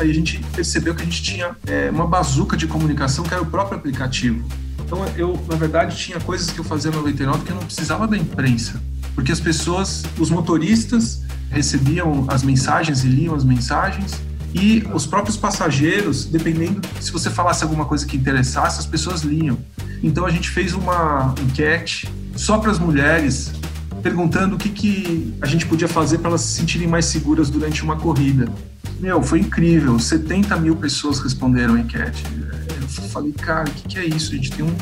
aí a gente percebeu que a gente tinha é, uma bazuca de comunicação que era o próprio aplicativo. Então eu, na verdade, tinha coisas que eu fazia no 99 que eu não precisava da imprensa, porque as pessoas, os motoristas recebiam as mensagens e liam as mensagens e os próprios passageiros, dependendo se você falasse alguma coisa que interessasse, as pessoas liam. Então a gente fez uma enquete só para as mulheres, perguntando o que, que a gente podia fazer para elas se sentirem mais seguras durante uma corrida. Meu, foi incrível. 70 mil pessoas responderam a enquete. Eu falei, cara, o que, que é isso? A gente tem, um,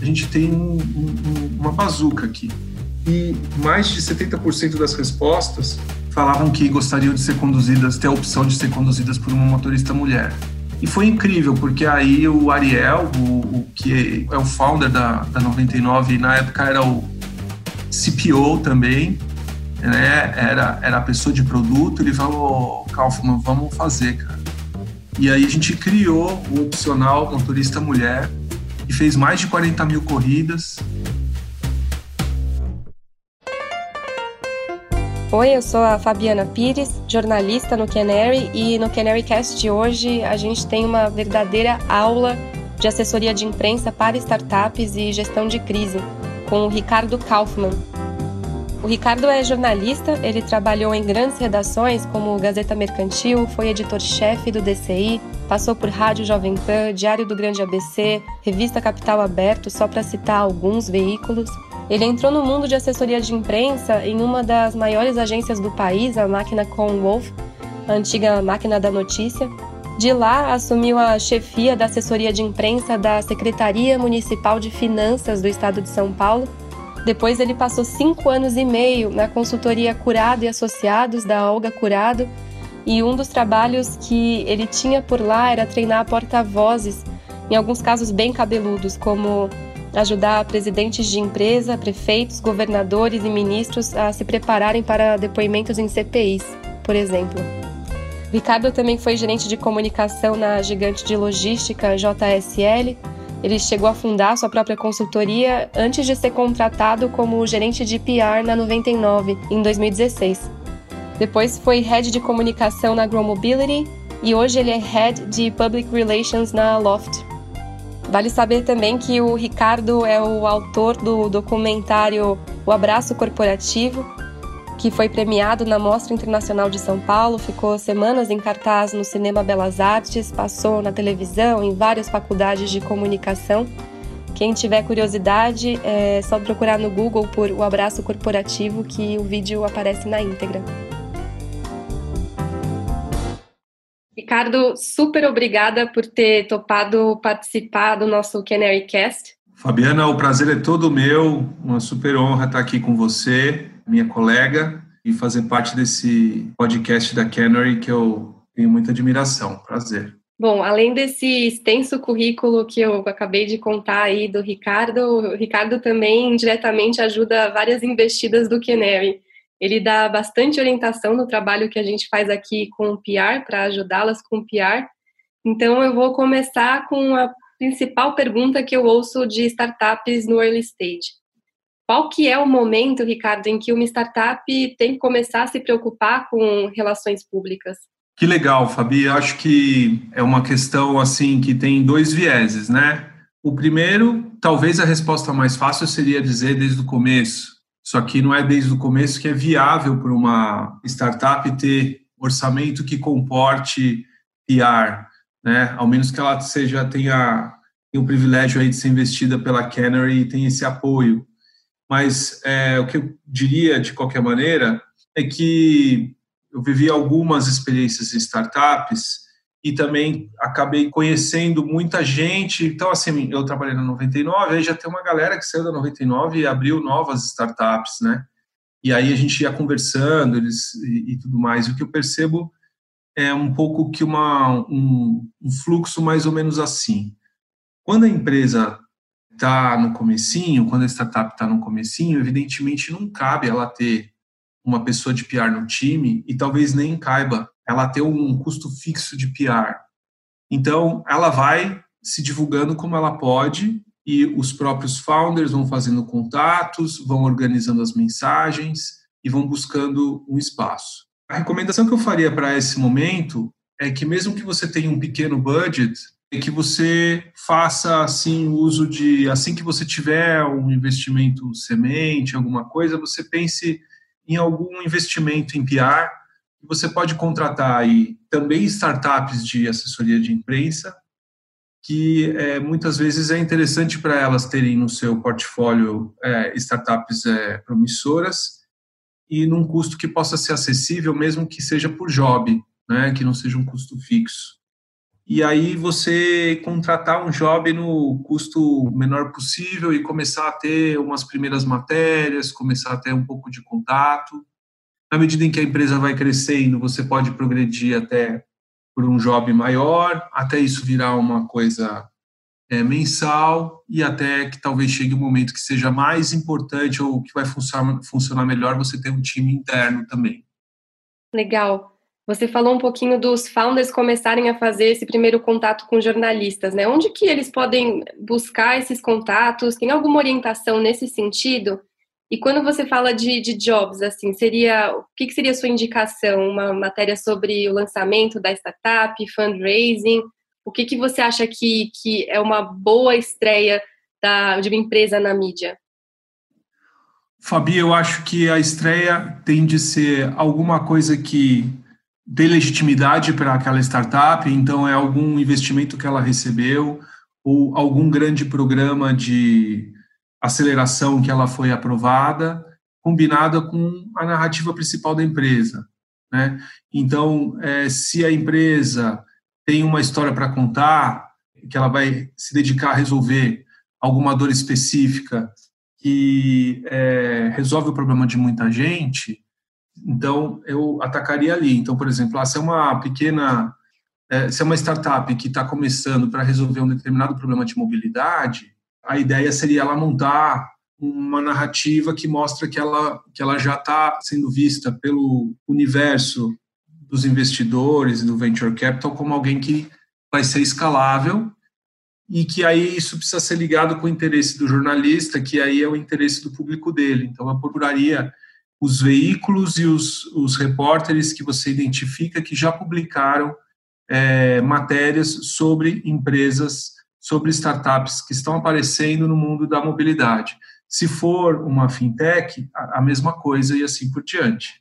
a gente tem um, um, uma bazuca aqui. E mais de 70% das respostas falavam que gostariam de ser conduzidas, ter a opção de ser conduzidas por uma motorista mulher. E foi incrível, porque aí o Ariel, o, o que é o founder da, da 99, e na época era o CPO também, né? Era, era a pessoa de produto, ele falou, Kaufman, vamos fazer, cara. E aí a gente criou o opcional motorista mulher e fez mais de 40 mil corridas. Oi, eu sou a Fabiana Pires, jornalista no Canary e no Canary Cast de hoje a gente tem uma verdadeira aula de assessoria de imprensa para startups e gestão de crise com o Ricardo Kaufmann. O Ricardo é jornalista, ele trabalhou em grandes redações como Gazeta Mercantil, foi editor-chefe do DCI, passou por Rádio Jovem Pan, Diário do Grande ABC, Revista Capital Aberto, só para citar alguns veículos. Ele entrou no mundo de assessoria de imprensa em uma das maiores agências do país, a Máquina Wolf, a antiga Máquina da Notícia. De lá, assumiu a chefia da assessoria de imprensa da Secretaria Municipal de Finanças do Estado de São Paulo. Depois, ele passou cinco anos e meio na consultoria Curado e Associados, da Olga Curado, e um dos trabalhos que ele tinha por lá era treinar porta-vozes, em alguns casos bem cabeludos, como ajudar presidentes de empresa, prefeitos, governadores e ministros a se prepararem para depoimentos em CPIs, por exemplo. Ricardo também foi gerente de comunicação na gigante de logística JSL. Ele chegou a fundar sua própria consultoria antes de ser contratado como gerente de PR na 99, em 2016. Depois foi head de comunicação na Grow Mobility e hoje ele é head de Public Relations na Loft. Vale saber também que o Ricardo é o autor do documentário O Abraço Corporativo, que foi premiado na Mostra Internacional de São Paulo, ficou semanas em cartaz no Cinema Belas Artes, passou na televisão, em várias faculdades de comunicação. Quem tiver curiosidade, é só procurar no Google por O Abraço Corporativo que o vídeo aparece na íntegra. Ricardo, super obrigada por ter topado participar do nosso Canary Cast. Fabiana, o prazer é todo meu, uma super honra estar aqui com você, minha colega, e fazer parte desse podcast da Canary que eu tenho muita admiração. Prazer. Bom, além desse extenso currículo que eu acabei de contar aí do Ricardo, o Ricardo também diretamente ajuda várias investidas do Canary. Ele dá bastante orientação no trabalho que a gente faz aqui com o PR, para ajudá-las com o PR. Então, eu vou começar com a principal pergunta que eu ouço de startups no early stage. Qual que é o momento, Ricardo, em que uma startup tem que começar a se preocupar com relações públicas? Que legal, Fabi. Acho que é uma questão assim que tem dois vieses, né? O primeiro, talvez a resposta mais fácil seria dizer desde o começo, só que não é desde o começo que é viável para uma startup ter orçamento que comporte PR, né? Ao menos que ela seja tenha, tenha o privilégio aí de ser investida pela Canary e tenha esse apoio. Mas é, o que eu diria de qualquer maneira é que eu vivi algumas experiências em startups e também acabei conhecendo muita gente. Então, assim, eu trabalhei na 99, aí já tem uma galera que saiu da 99 e abriu novas startups, né? E aí a gente ia conversando eles, e, e tudo mais. O que eu percebo é um pouco que uma, um, um fluxo mais ou menos assim. Quando a empresa está no comecinho, quando a startup está no comecinho, evidentemente não cabe ela ter uma pessoa de PR no time e talvez nem caiba ela ter um custo fixo de PR. Então, ela vai se divulgando como ela pode e os próprios founders vão fazendo contatos, vão organizando as mensagens e vão buscando um espaço. A recomendação que eu faria para esse momento é que mesmo que você tenha um pequeno budget, que você faça assim uso de assim que você tiver um investimento semente, alguma coisa, você pense em algum investimento em PR. Você pode contratar aí também startups de assessoria de imprensa, que é, muitas vezes é interessante para elas terem no seu portfólio é, startups é, promissoras e num custo que possa ser acessível, mesmo que seja por job, né, que não seja um custo fixo e aí você contratar um job no custo menor possível e começar a ter umas primeiras matérias, começar a ter um pouco de contato. Na medida em que a empresa vai crescendo, você pode progredir até por um job maior, até isso virar uma coisa é, mensal e até que talvez chegue um momento que seja mais importante ou que vai funcionar, funcionar melhor você ter um time interno também. Legal. Você falou um pouquinho dos founders começarem a fazer esse primeiro contato com jornalistas, né? Onde que eles podem buscar esses contatos? Tem alguma orientação nesse sentido? E quando você fala de, de jobs, assim, seria o que, que seria a sua indicação? Uma matéria sobre o lançamento da startup, fundraising? O que, que você acha que, que é uma boa estreia da, de uma empresa na mídia? Fabi, eu acho que a estreia tem de ser alguma coisa que dê legitimidade para aquela startup, então é algum investimento que ela recebeu ou algum grande programa de aceleração que ela foi aprovada, combinada com a narrativa principal da empresa. Né? Então, é, se a empresa tem uma história para contar, que ela vai se dedicar a resolver alguma dor específica que é, resolve o problema de muita gente, então, eu atacaria ali. Então, por exemplo, ah, se é uma pequena, é, se é uma startup que está começando para resolver um determinado problema de mobilidade, a ideia seria ela montar uma narrativa que mostra que ela, que ela já está sendo vista pelo universo dos investidores e do venture capital como alguém que vai ser escalável e que aí isso precisa ser ligado com o interesse do jornalista, que aí é o interesse do público dele. Então, eu procuraria os veículos e os, os repórteres que você identifica que já publicaram é, matérias sobre empresas, sobre startups que estão aparecendo no mundo da mobilidade. Se for uma fintech, a, a mesma coisa e assim por diante.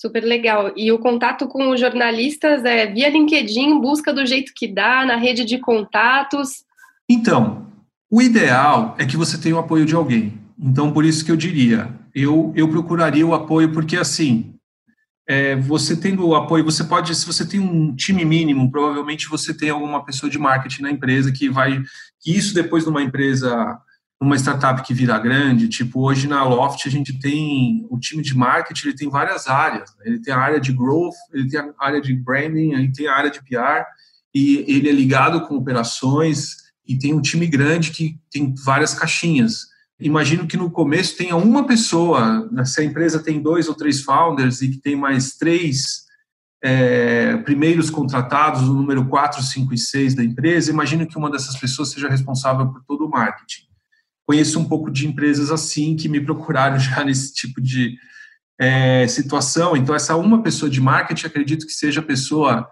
Super legal. E o contato com os jornalistas é via LinkedIn, busca do jeito que dá, na rede de contatos? Então, o ideal é que você tenha o apoio de alguém. Então, por isso que eu diria, eu, eu procuraria o apoio, porque assim, é, você tendo o apoio, você pode, se você tem um time mínimo, provavelmente você tem alguma pessoa de marketing na empresa que vai, que isso depois numa empresa, numa startup que virar grande, tipo hoje na Loft a gente tem o time de marketing, ele tem várias áreas, né? ele tem a área de growth, ele tem a área de branding, ele tem a área de PR, e ele é ligado com operações, e tem um time grande que tem várias caixinhas imagino que no começo tenha uma pessoa, né, se a empresa tem dois ou três founders e que tem mais três é, primeiros contratados, o número 4, 5 e 6 da empresa, imagino que uma dessas pessoas seja responsável por todo o marketing. Conheço um pouco de empresas assim que me procuraram já nesse tipo de é, situação. Então, essa uma pessoa de marketing, acredito que seja a pessoa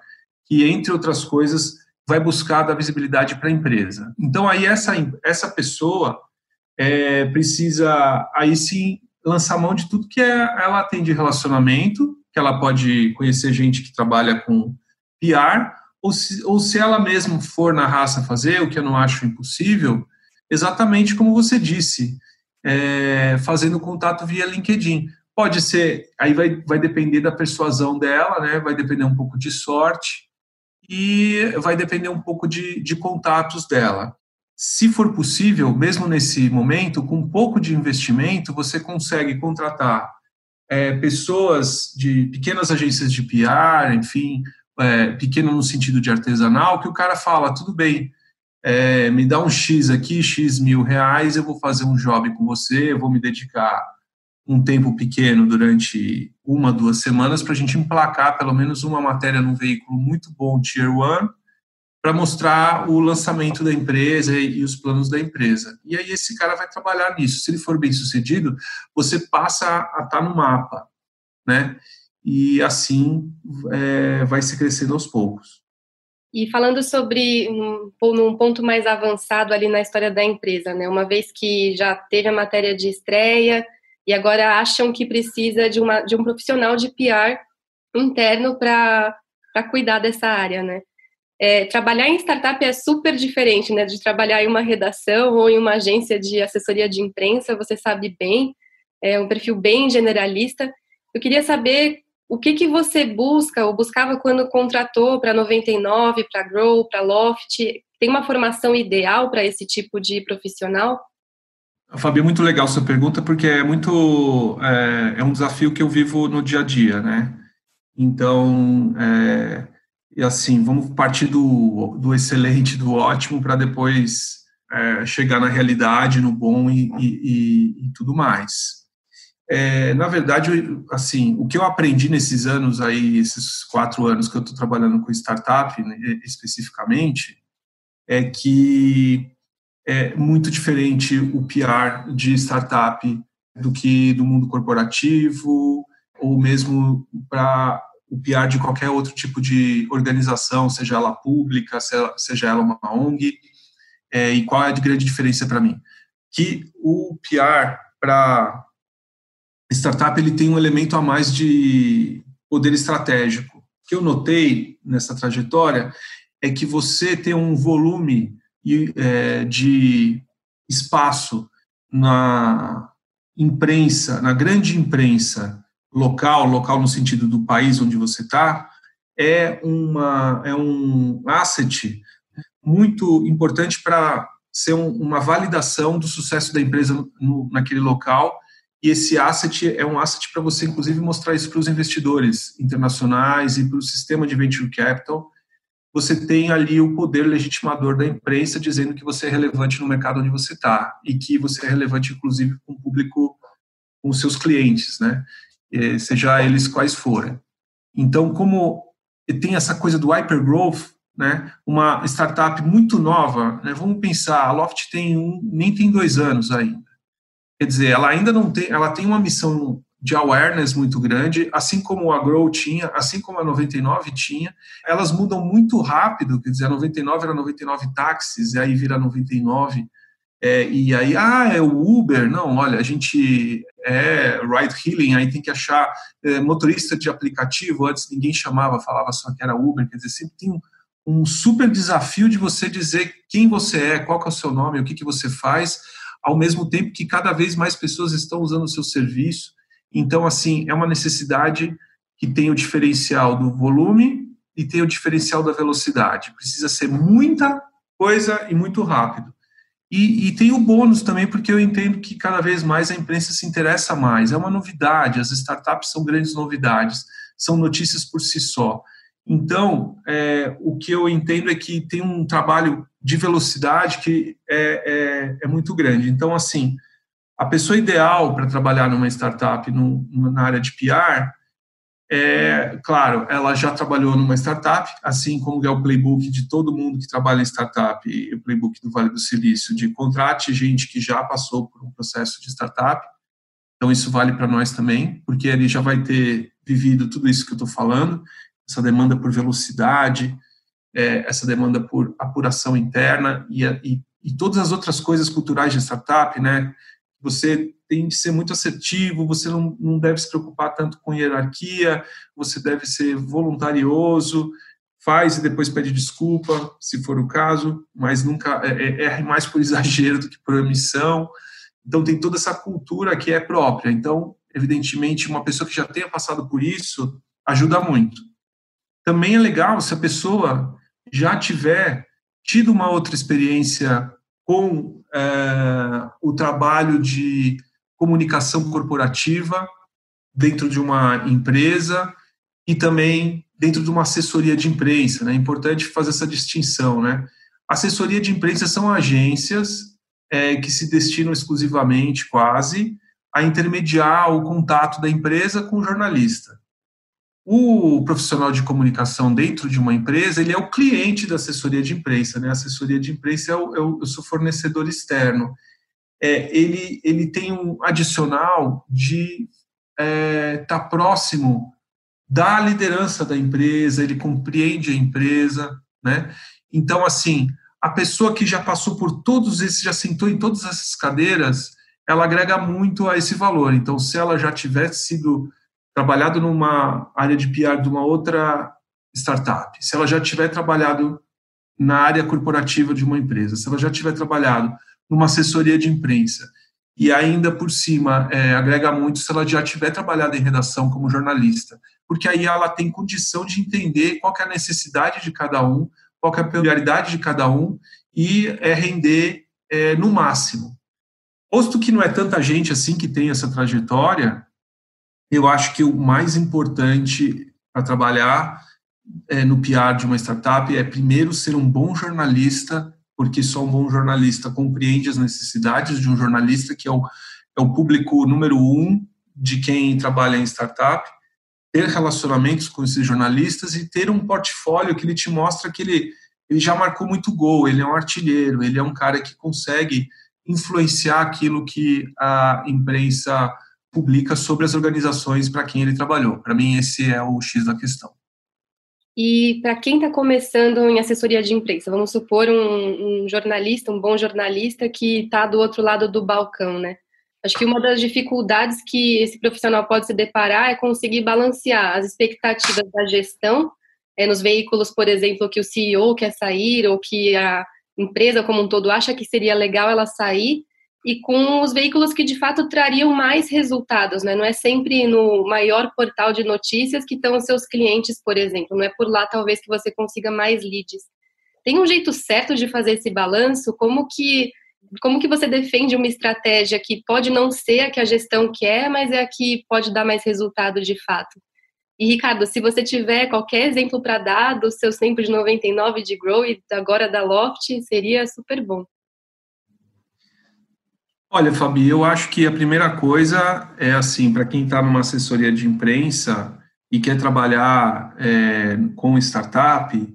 que, entre outras coisas, vai buscar dar visibilidade para a empresa. Então, aí essa, essa pessoa é, precisa aí sim lançar mão de tudo que é, ela tem de relacionamento, que ela pode conhecer gente que trabalha com PR, ou se, ou se ela mesma for na raça fazer, o que eu não acho impossível, exatamente como você disse, é, fazendo contato via LinkedIn. Pode ser, aí vai, vai depender da persuasão dela, né? vai depender um pouco de sorte e vai depender um pouco de, de contatos dela se for possível, mesmo nesse momento, com um pouco de investimento, você consegue contratar é, pessoas de pequenas agências de PR, enfim, é, pequeno no sentido de artesanal, que o cara fala, tudo bem, é, me dá um X aqui, X mil reais, eu vou fazer um job com você, eu vou me dedicar um tempo pequeno durante uma, duas semanas para a gente emplacar pelo menos uma matéria num veículo muito bom, Tier 1, para mostrar o lançamento da empresa e, os planos da empresa. E aí esse cara vai trabalhar nisso. Se ele for bem sucedido, você passa a estar tá no mapa, né? E assim é, vai se crescendo aos poucos. E falando sobre um, um ponto mais avançado ali na história da empresa, né? Uma vez que já teve a matéria de estreia e agora acham que precisa de, uma, de um profissional de PR interno para cuidar dessa área, né? É, trabalhar em startup é super diferente, né? De trabalhar em uma redação ou em uma agência de assessoria de imprensa, você sabe bem, é um perfil bem generalista. Eu queria saber o que, que você busca ou buscava quando contratou para 99, para Grow, para Loft? Tem uma formação ideal para esse tipo de profissional? Fabi, é muito legal sua pergunta, porque é muito é, é, um desafio que eu vivo no dia a dia, né? Então, é, e assim, vamos partir do, do excelente, do ótimo, para depois é, chegar na realidade, no bom e, e, e tudo mais. É, na verdade, assim, o que eu aprendi nesses anos aí, esses quatro anos que eu estou trabalhando com startup, né, especificamente, é que é muito diferente o PR de startup do que do mundo corporativo ou mesmo para o PR de qualquer outro tipo de organização, seja ela pública, seja ela uma ONG. É, e qual é a grande diferença para mim? Que o PR para startup ele tem um elemento a mais de poder estratégico. O que eu notei nessa trajetória é que você tem um volume é, de espaço na imprensa, na grande imprensa local, local no sentido do país onde você está, é, uma, é um asset muito importante para ser um, uma validação do sucesso da empresa no, naquele local e esse asset é um asset para você, inclusive, mostrar isso para os investidores internacionais e para o sistema de venture capital. Você tem ali o poder legitimador da imprensa dizendo que você é relevante no mercado onde você está e que você é relevante, inclusive, com o público, com os seus clientes, né? Seja eles quais forem. Então, como tem essa coisa do hypergrowth, né? Uma startup muito nova, né? Vamos pensar, a Loft tem um, nem tem dois anos ainda. Quer dizer, ela ainda não tem, ela tem uma missão de awareness muito grande, assim como a Grow tinha, assim como a 99 tinha. Elas mudam muito rápido, quer dizer, a 99 era 99 táxis, e aí vira 99. É, e aí, ah, é o Uber. Não, olha, a gente é ride hailing, aí tem que achar é, motorista de aplicativo. Antes ninguém chamava, falava só que era Uber. Quer dizer, sempre tem um, um super desafio de você dizer quem você é, qual é o seu nome, o que, que você faz ao mesmo tempo que cada vez mais pessoas estão usando o seu serviço. Então, assim, é uma necessidade que tem o diferencial do volume e tem o diferencial da velocidade. Precisa ser muita coisa e muito rápido. E, e, tem o bônus também, porque eu entendo que cada vez mais a imprensa se interessa mais. É uma novidade, as startups são grandes novidades, são notícias por si só. Então, é, o que eu entendo é que tem um trabalho de velocidade que é, é, é muito grande. Então, assim, a pessoa ideal para trabalhar numa startup no, na área de PR é, claro, ela já trabalhou numa startup, assim como é o playbook de todo mundo que trabalha em startup, e o playbook do Vale do Silício, de contrate gente que já passou por um processo de startup. Então, isso vale para nós também, porque ele já vai ter vivido tudo isso que eu estou falando essa demanda por velocidade, é, essa demanda por apuração interna e, e, e, todas as outras coisas culturais de startup, né? Você tem que ser muito assertivo, você não, não deve se preocupar tanto com hierarquia, você deve ser voluntarioso, faz e depois pede desculpa, se for o caso, mas nunca é, é, é mais por exagero do que por omissão. Então tem toda essa cultura que é própria. Então, evidentemente, uma pessoa que já tenha passado por isso ajuda muito. Também é legal se a pessoa já tiver tido uma outra experiência com é, o trabalho de comunicação corporativa dentro de uma empresa e também dentro de uma assessoria de imprensa. Né? É importante fazer essa distinção. Né? Assessoria de imprensa são agências é, que se destinam exclusivamente, quase, a intermediar o contato da empresa com o jornalista. O profissional de comunicação dentro de uma empresa, ele é o cliente da assessoria de imprensa, né? A assessoria de imprensa é o, é o, seu fornecedor externo. É, ele, ele tem um adicional de estar é, tá próximo da liderança da empresa, ele compreende a empresa, né? Então, assim, a pessoa que já passou por todos esses, já sentou em todas essas cadeiras, ela agrega muito a esse valor. Então, se ela já tivesse sido trabalhado numa área de PR de uma outra startup, se ela já tiver trabalhado na área corporativa de uma empresa, se ela já tiver trabalhado numa assessoria de imprensa e ainda por cima é, agrega muito se ela já tiver trabalhado em redação como jornalista, porque aí ela tem condição de entender qual é a necessidade de cada um, qual é a peculiaridade de cada um e é, render é, no máximo. Posto que não é tanta gente assim que tem essa trajetória, eu acho que o mais importante para trabalhar é, no PR de uma startup é primeiro ser um bom jornalista, porque só um bom jornalista compreende as necessidades de um jornalista, que é o, é o público número um de quem trabalha em startup, ter relacionamentos com esses jornalistas e ter um portfólio que ele te mostra que ele, ele já marcou muito gol, ele é um artilheiro, ele é um cara que consegue influenciar aquilo que a imprensa publica sobre as organizações para quem ele trabalhou. Para mim, esse é o X da questão. E para quem está começando em assessoria de imprensa, vamos supor um, um jornalista, um bom jornalista que está do outro lado do balcão, né? Acho que uma das dificuldades que esse profissional pode se deparar é conseguir balancear as expectativas da gestão é, nos veículos, por exemplo, que o CEO quer sair ou que a empresa como um todo acha que seria legal ela sair, e com os veículos que de fato trariam mais resultados, né? Não é sempre no maior portal de notícias que estão os seus clientes, por exemplo, não é por lá talvez que você consiga mais leads. Tem um jeito certo de fazer esse balanço? Como que como que você defende uma estratégia que pode não ser a que a gestão quer, mas é a que pode dar mais resultado de fato? E Ricardo, se você tiver qualquer exemplo para dar do seu tempo de 99 de Grow e agora da Loft, seria super bom. Olha, Fabi, eu acho que a primeira coisa é assim, para quem está numa assessoria de imprensa e quer trabalhar é, com startup,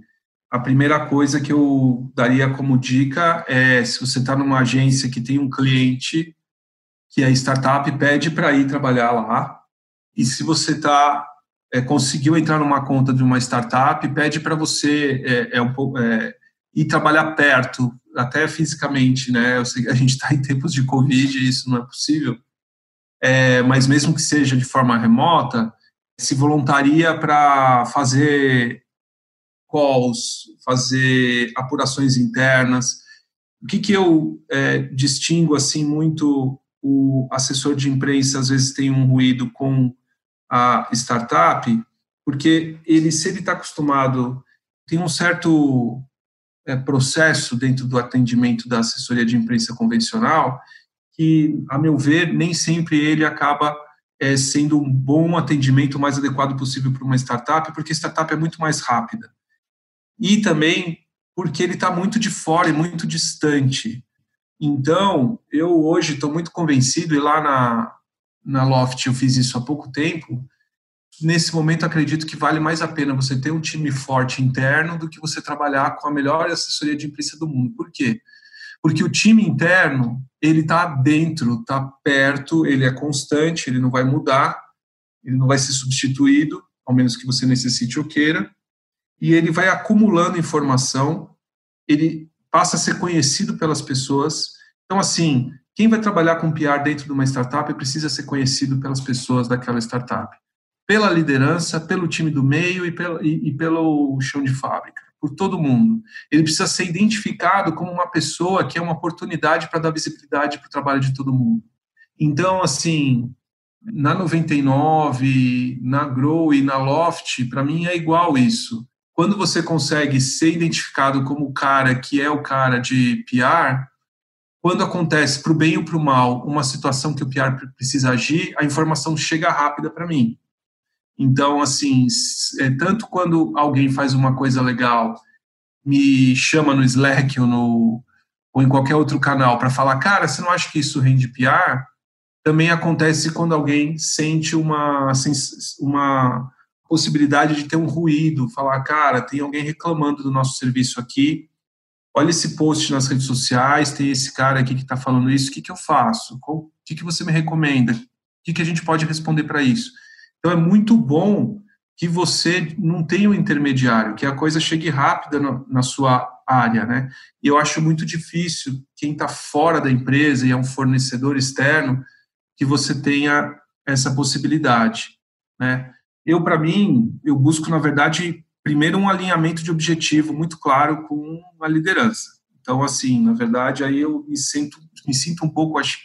a primeira coisa que eu daria como dica é se você está numa agência que tem um cliente que a startup pede para ir trabalhar lá, e se você está é, conseguiu entrar numa conta de uma startup, pede para você é, é um pouco é, ir trabalhar perto, até fisicamente, né? Eu sei que a gente está em tempos de Covid e isso não é possível, é, mas mesmo que seja de forma remota, se voluntaria para fazer calls, fazer apurações internas. O que, que eu é, distingo assim muito o assessor de imprensa às vezes tem um ruído com a startup, porque ele se ele está acostumado tem um certo processo dentro do atendimento da assessoria de imprensa convencional que, a meu ver, nem sempre ele acaba é, sendo um bom atendimento o mais adequado possível para uma startup, porque startup é muito mais rápida. E também porque ele está muito de fora e muito distante. Então, eu hoje estou muito convencido, e lá na, na Loft eu fiz isso há pouco tempo, nesse momento acredito que vale mais a pena você ter um time forte interno do que você trabalhar com a melhor assessoria de imprensa do mundo. Por quê? Porque o time interno, ele está dentro, está perto, ele é constante, ele não vai mudar, ele não vai ser substituído, ao menos que você necessite ou queira, e ele vai acumulando informação, ele passa a ser conhecido pelas pessoas. Então, assim, quem vai trabalhar com PR dentro de uma startup precisa ser conhecido pelas pessoas daquela startup pela liderança, pelo time do meio e pelo, e, e pelo chão de fábrica, por todo mundo. Ele precisa ser identificado como uma pessoa que é uma oportunidade para dar visibilidade para o trabalho de todo mundo. Então, assim, na 99, na Grow e na Loft, para mim é igual isso. Quando você consegue ser identificado como o cara que é o cara de PR, quando acontece para o bem ou para o mal uma situação que o PR precisa agir, a informação chega rápida para mim. Então, assim, é, tanto quando alguém faz uma coisa legal, me chama no Slack ou, no, ou em qualquer outro canal para falar, cara, você não acha que isso rende PR? Também acontece quando alguém sente uma, uma possibilidade de ter um ruído, falar, cara, tem alguém reclamando do nosso serviço aqui, olha esse post nas redes sociais, tem esse cara aqui que está falando isso, o que, que eu faço? o que, que você me recomenda? O que, que a gente pode responder para isso? Então é muito bom que você não tenha um intermediário, que a coisa chegue rápida no, na sua área, né? E eu acho muito difícil quem está fora da empresa e é um fornecedor externo que você tenha essa possibilidade, né? Eu, para mim, eu busco, na verdade, primeiro um alinhamento de objetivo muito claro com a liderança. Então, assim, na verdade, aí eu me sinto, me sinto um pouco, acho,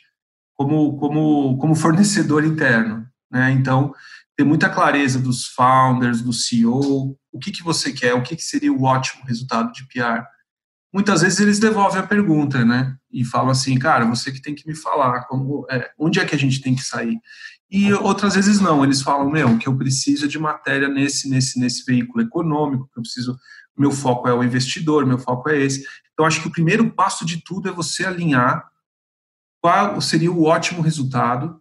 como, como, como fornecedor interno, né? Então, ter muita clareza dos founders, do CEO, o que, que você quer, o que, que seria o ótimo resultado de PR. Muitas vezes eles devolvem a pergunta, né? E falam assim, cara, você que tem que me falar, como, é, onde é que a gente tem que sair? E outras vezes não, eles falam, meu, que eu preciso de matéria nesse, nesse, nesse veículo econômico, que eu preciso, meu foco é o investidor, meu foco é esse. Então, acho que o primeiro passo de tudo é você alinhar qual seria o ótimo resultado,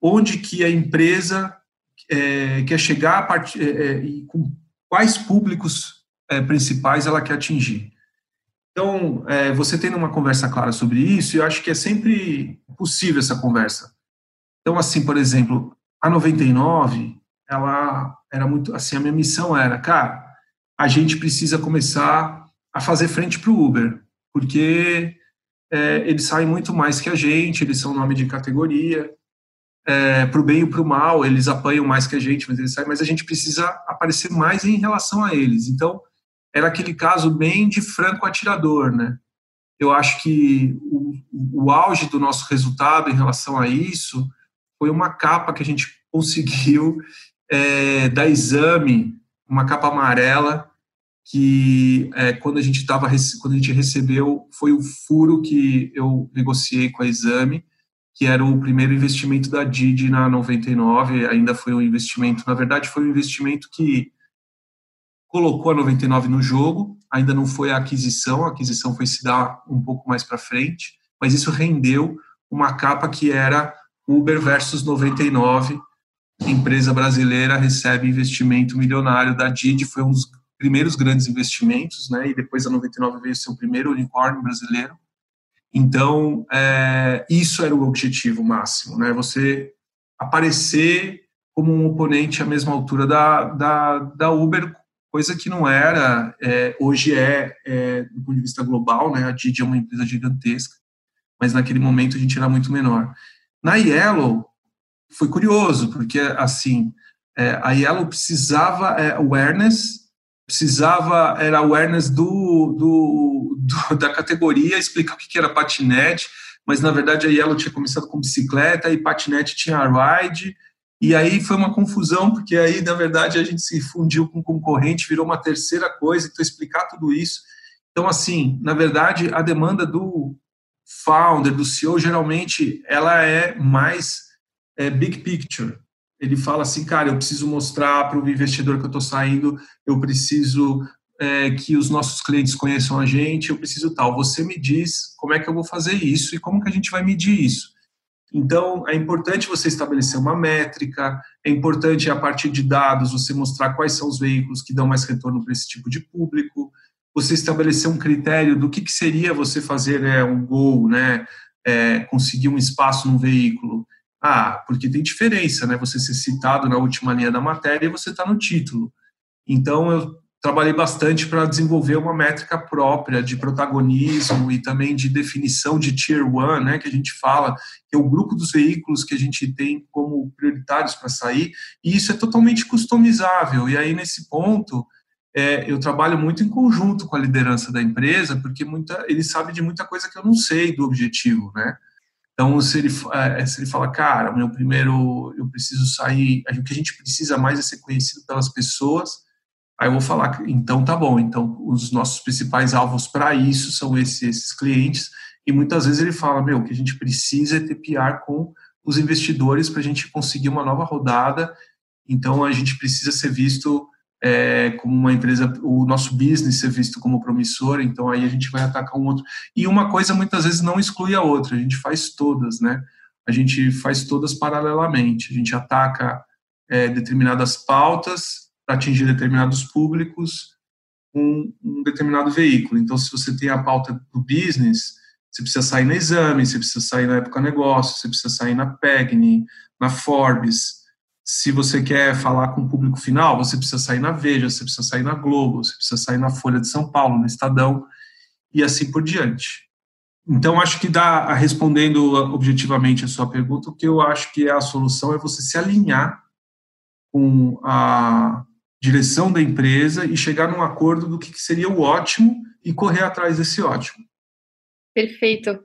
onde que a empresa é, quer chegar a part... É, é, e com quais públicos é, principais ela quer atingir. Então, é, você tendo uma conversa clara sobre isso, eu acho que é sempre possível essa conversa. Então, assim, por exemplo, a 99, ela era muito, assim, a minha missão era, cara, a gente precisa começar a fazer frente para o Uber, porque é, eles saem muito mais que a gente, eles são nome de categoria, é, para o bem e para o mal, eles apanham mais que a gente, mas eles saem, mas a gente precisa aparecer mais em relação a eles. Então, era aquele caso bem de franco atirador, né? Eu acho que o, o auge do nosso resultado em relação a isso foi uma capa que a gente conseguiu é, da exame, uma capa amarela que é, quando a gente estava quando a gente recebeu foi o furo que eu negociei com a exame que era o primeiro investimento da Didi na 99 ainda foi um investimento na verdade foi um investimento que colocou a 99 no jogo ainda não foi a aquisição a aquisição foi se dar um pouco mais para frente mas isso rendeu uma capa que era Uber versus 99, empresa brasileira recebe investimento milionário da Didi, foi um dos primeiros grandes investimentos, né? E depois a 99 veio ser o primeiro unicórnio brasileiro. Então, é, isso era o objetivo máximo, né? Você aparecer como um oponente à mesma altura da, da, da Uber, coisa que não era, é, hoje é, é, do ponto de vista global, né? A Didi é uma empresa gigantesca, mas naquele momento a gente era muito menor. Na Yellow, foi curioso, porque, assim, é, a Yellow precisava é, awareness, precisava, era awareness do, do, do, da categoria, explicar o que era patinete, mas, na verdade, a Yellow tinha começado com bicicleta e patinete tinha ride, e aí foi uma confusão, porque aí, na verdade, a gente se fundiu com concorrente, virou uma terceira coisa, então explicar tudo isso. Então, assim, na verdade, a demanda do, founder, do CEO, geralmente ela é mais é, big picture. Ele fala assim, cara, eu preciso mostrar para o investidor que eu estou saindo, eu preciso é, que os nossos clientes conheçam a gente, eu preciso tal. Você me diz como é que eu vou fazer isso e como que a gente vai medir isso. Então, é importante você estabelecer uma métrica, é importante, a partir de dados, você mostrar quais são os veículos que dão mais retorno para esse tipo de público, você estabelecer um critério do que, que seria você fazer né, um gol, né, é, conseguir um espaço no veículo. Ah, porque tem diferença, né? Você ser citado na última linha da matéria e você está no título. Então, eu trabalhei bastante para desenvolver uma métrica própria de protagonismo e também de definição de Tier 1, né, que a gente fala, que é o grupo dos veículos que a gente tem como prioritários para sair, e isso é totalmente customizável. E aí, nesse ponto, é, eu trabalho muito em conjunto com a liderança da empresa, porque muita, ele sabe de muita coisa que eu não sei do objetivo, né? Então, se ele, é, se ele fala, cara, meu primeiro, eu preciso sair, o que a gente precisa mais é ser conhecido pelas pessoas, aí eu vou falar, então tá bom, então os nossos principais alvos para isso são esses, esses clientes, e muitas vezes ele fala, meu, que a gente precisa é ter PR com os investidores para a gente conseguir uma nova rodada, então a gente precisa ser visto é, como uma empresa, o nosso business ser visto como promissor, então aí a gente vai atacar um outro. E uma coisa muitas vezes não exclui a outra, a gente faz todas, né? A gente faz todas paralelamente, a gente ataca é, determinadas pautas atingir determinados públicos com um determinado veículo. Então, se você tem a pauta do business, você precisa sair no exame, você precisa sair na época negócio, você precisa sair na PEGNI, na Forbes, se você quer falar com o público final, você precisa sair na Veja, você precisa sair na Globo, você precisa sair na Folha de São Paulo, no Estadão e assim por diante. Então, acho que dá, respondendo objetivamente a sua pergunta, o que eu acho que é a solução é você se alinhar com a direção da empresa e chegar num acordo do que seria o ótimo e correr atrás desse ótimo. Perfeito.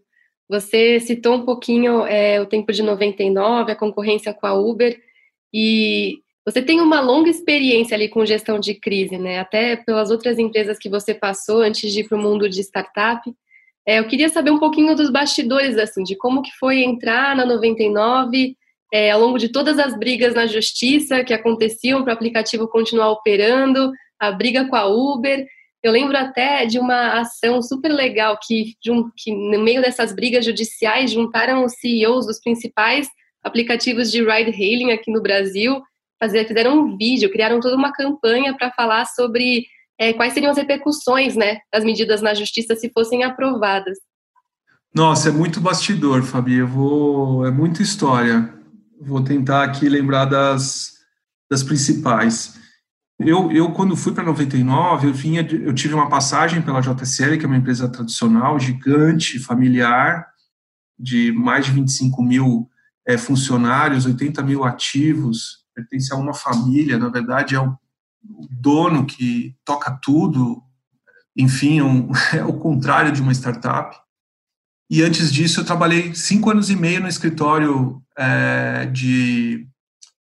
Você citou um pouquinho é, o tempo de 99, a concorrência com a Uber, e você tem uma longa experiência ali com gestão de crise, né? Até pelas outras empresas que você passou antes de ir para o mundo de startup. É, eu queria saber um pouquinho dos bastidores, assim, de como que foi entrar na 99, é, ao longo de todas as brigas na justiça que aconteciam para o aplicativo continuar operando, a briga com a Uber. Eu lembro até de uma ação super legal que, que no meio dessas brigas judiciais, juntaram os CEOs dos principais aplicativos de ride-hailing aqui no Brasil, fazer, fizeram um vídeo, criaram toda uma campanha para falar sobre é, quais seriam as repercussões né, das medidas na justiça se fossem aprovadas. Nossa, é muito bastidor, Fabi. Eu vou, é muita história. Vou tentar aqui lembrar das, das principais. Eu, eu quando fui para 99, eu vinha, eu tive uma passagem pela JCL, que é uma empresa tradicional, gigante, familiar, de mais de 25 mil é, funcionários, 80 mil ativos, pertence a uma família, na verdade é o, dono que toca tudo, enfim, é, um, é o contrário de uma startup. E antes disso, eu trabalhei cinco anos e meio no escritório é, de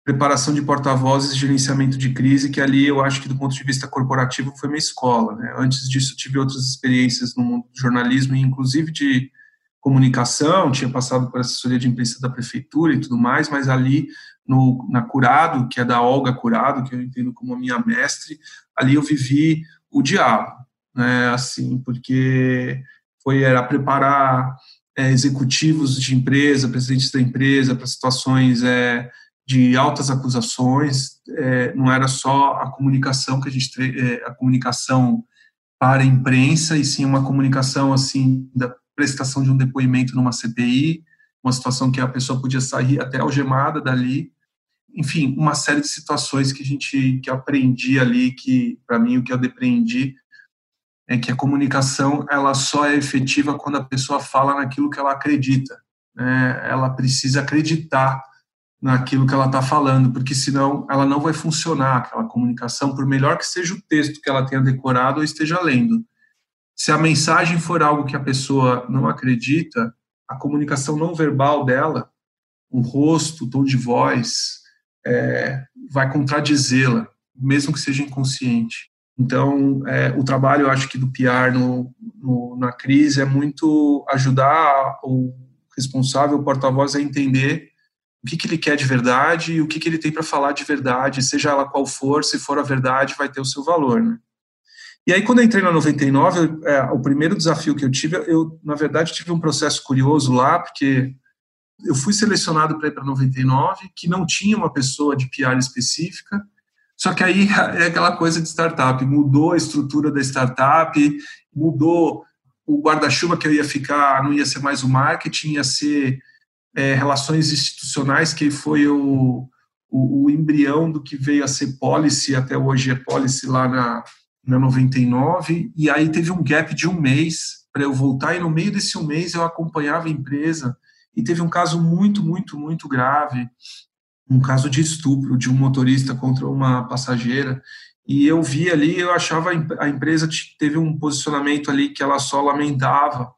preparação de porta-vozes e gerenciamento de crise, que ali eu acho que do ponto de vista corporativo foi minha escola. Né? Antes disso, tive outras experiências no mundo do jornalismo, inclusive de comunicação, tinha passado por assessoria de imprensa da prefeitura e tudo mais, mas ali no, na Curado, que é da Olga Curado, que eu entendo como a minha mestre, ali eu vivi o diabo, né, assim, porque foi era preparar é, executivos de empresa, presidentes da empresa para situações é, de altas acusações, é, não era só a comunicação que a gente é, a comunicação para a imprensa e sim uma comunicação assim da prestação de um depoimento numa CPI, uma situação que a pessoa podia sair até algemada dali, enfim, uma série de situações que a gente que aprendi ali, que para mim o que eu depreendi é que a comunicação ela só é efetiva quando a pessoa fala naquilo que ela acredita, né? Ela precisa acreditar naquilo que ela está falando, porque senão ela não vai funcionar aquela comunicação, por melhor que seja o texto que ela tenha decorado ou esteja lendo. Se a mensagem for algo que a pessoa não acredita, a comunicação não verbal dela, o rosto, o tom de voz, é, vai contradizê-la, mesmo que seja inconsciente. Então, é, o trabalho, eu acho que do PR no, no, na crise é muito ajudar o responsável, o porta-voz, a entender o que, que ele quer de verdade e o que, que ele tem para falar de verdade, seja ela qual for, se for a verdade, vai ter o seu valor. Né? E aí, quando eu entrei na 99, é, o primeiro desafio que eu tive, eu, na verdade, tive um processo curioso lá, porque eu fui selecionado para ir para 99, que não tinha uma pessoa de PR específica, só que aí é aquela coisa de startup, mudou a estrutura da startup, mudou o guarda-chuva que eu ia ficar, não ia ser mais o marketing, ia ser é, relações institucionais, que foi o, o, o, embrião do que veio a ser policy, até hoje é policy lá na, na 99, e aí teve um gap de um mês para eu voltar, e no meio desse um mês eu acompanhava a empresa, e teve um caso muito, muito, muito grave, um caso de estupro de um motorista contra uma passageira, e eu vi ali, eu achava a empresa teve um posicionamento ali que ela só lamentava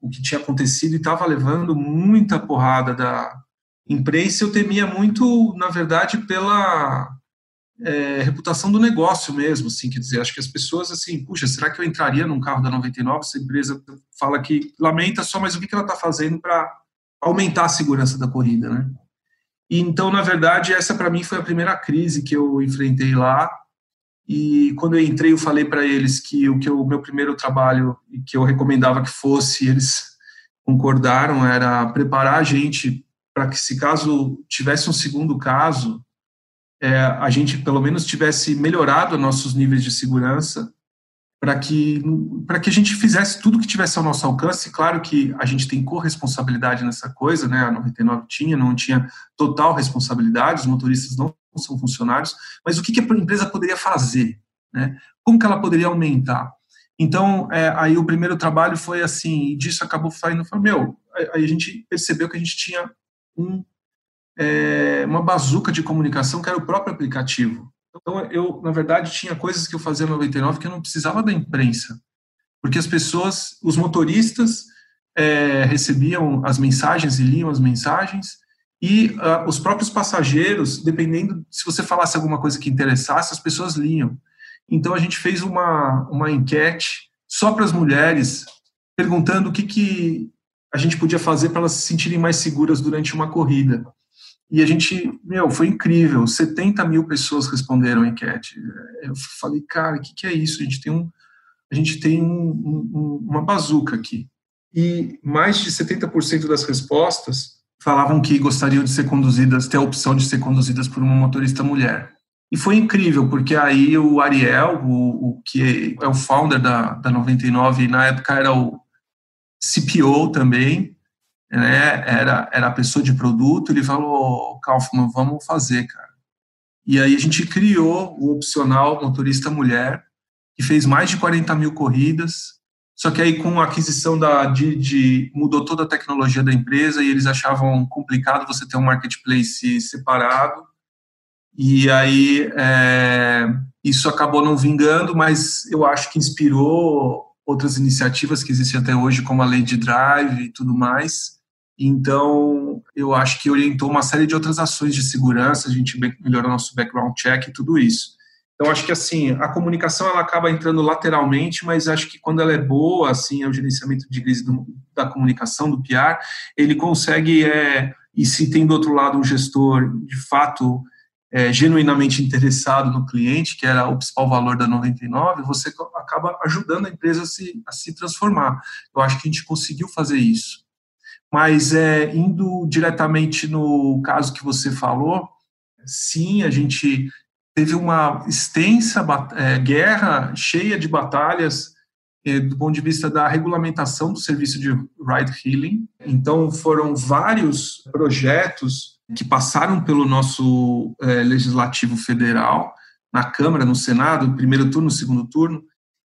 o que tinha acontecido e estava levando muita porrada da imprensa. Eu temia muito, na verdade, pela é, reputação do negócio mesmo, assim, quer dizer, acho que as pessoas, assim, puxa, será que eu entraria num carro da 99? Essa empresa fala que lamenta só, mas o que, que ela está fazendo para aumentar a segurança da corrida, né? Então, na verdade, essa para mim foi a primeira crise que eu enfrentei lá. E quando eu entrei, eu falei para eles que o que o meu primeiro trabalho e que eu recomendava que fosse, eles concordaram, era preparar a gente para que, se caso tivesse um segundo caso, é, a gente pelo menos tivesse melhorado nossos níveis de segurança para que, que a gente fizesse tudo que tivesse ao nosso alcance. Claro que a gente tem corresponsabilidade nessa coisa, né? A 99 tinha, não tinha total responsabilidade, os motoristas não são funcionários, mas o que, que a empresa poderia fazer? Né? Como que ela poderia aumentar? Então, é, aí o primeiro trabalho foi assim, e disso acabou saindo, falei, meu, aí a gente percebeu que a gente tinha um, é, uma bazuca de comunicação que era o próprio aplicativo. Então, eu, na verdade, tinha coisas que eu fazia no 99 que eu não precisava da imprensa, porque as pessoas, os motoristas é, recebiam as mensagens e liam as mensagens, e uh, os próprios passageiros, dependendo se você falasse alguma coisa que interessasse, as pessoas liam. Então, a gente fez uma, uma enquete só para as mulheres, perguntando o que, que a gente podia fazer para elas se sentirem mais seguras durante uma corrida. E a gente, meu, foi incrível. 70 mil pessoas responderam a enquete. Eu falei, cara, o que, que é isso? A gente tem, um, a gente tem um, um, uma bazuca aqui. E mais de 70% das respostas falavam que gostariam de ser conduzidas, ter a opção de ser conduzidas por uma motorista mulher. E foi incrível, porque aí o Ariel, o, o que é o founder da, da 99, e na época era o CPO também, né, era, era a pessoa de produto, ele falou, Kaufman, vamos fazer, cara. E aí a gente criou o opcional motorista mulher, que fez mais de 40 mil corridas, só que aí com a aquisição da Didi, mudou toda a tecnologia da empresa e eles achavam complicado você ter um marketplace separado, e aí é, isso acabou não vingando, mas eu acho que inspirou outras iniciativas que existem até hoje, como a Lady Drive e tudo mais. Então, eu acho que orientou uma série de outras ações de segurança, a gente melhorou nosso background check e tudo isso. Então, acho que assim, a comunicação ela acaba entrando lateralmente, mas acho que quando ela é boa, assim, é o gerenciamento de crise do, da comunicação, do PR, ele consegue, é, e se tem do outro lado um gestor, de fato, é, genuinamente interessado no cliente, que era o principal valor da 99, você acaba ajudando a empresa a se, a se transformar. Eu acho que a gente conseguiu fazer isso. Mas é, indo diretamente no caso que você falou, sim, a gente teve uma extensa é, guerra cheia de batalhas é, do ponto de vista da regulamentação do serviço de ride hailing. Então, foram vários projetos que passaram pelo nosso é, legislativo federal, na Câmara, no Senado, primeiro turno, segundo turno,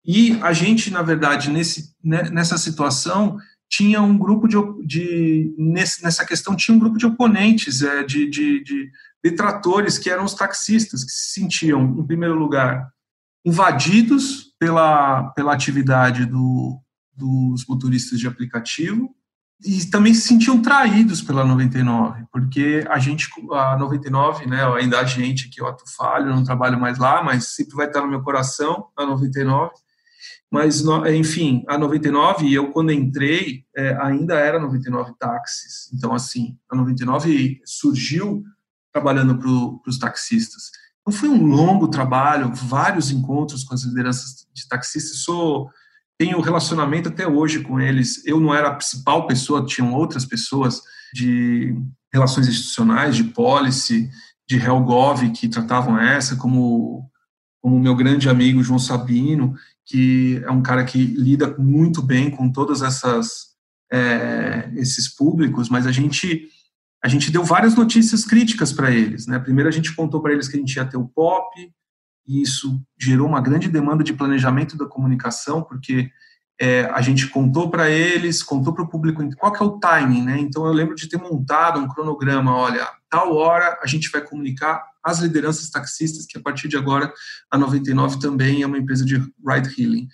e a gente, na verdade, nesse, né, nessa situação, tinha um grupo de, de nessa questão tinha um grupo de oponentes, é, de, de, de detratores que eram os taxistas que se sentiam, em primeiro lugar, invadidos pela, pela atividade do, dos motoristas de aplicativo e também se sentiam traídos pela 99, porque a gente, a 99, né, ainda a gente que eu atuo falho, não trabalho mais lá, mas sempre vai estar no meu coração, a 99, mas, enfim, a 99, eu quando entrei, é, ainda era 99 táxis. Então, assim, a 99 surgiu trabalhando para os taxistas. Então, foi um longo trabalho, vários encontros com as lideranças de taxistas. Sou, tenho relacionamento até hoje com eles. Eu não era a principal pessoa, tinham outras pessoas de relações institucionais, de policy, de Helgov, que tratavam essa, como como meu grande amigo João Sabino, que é um cara que lida muito bem com todas essas é, esses públicos, mas a gente a gente deu várias notícias críticas para eles, né? Primeiro a gente contou para eles que a gente ia ter o pop, e isso gerou uma grande demanda de planejamento da comunicação, porque é, a gente contou para eles, contou para o público qual que é o timing, né? Então eu lembro de ter montado um cronograma, olha, tal hora a gente vai comunicar às lideranças taxistas que a partir de agora a 99 também é uma empresa de ride hailing.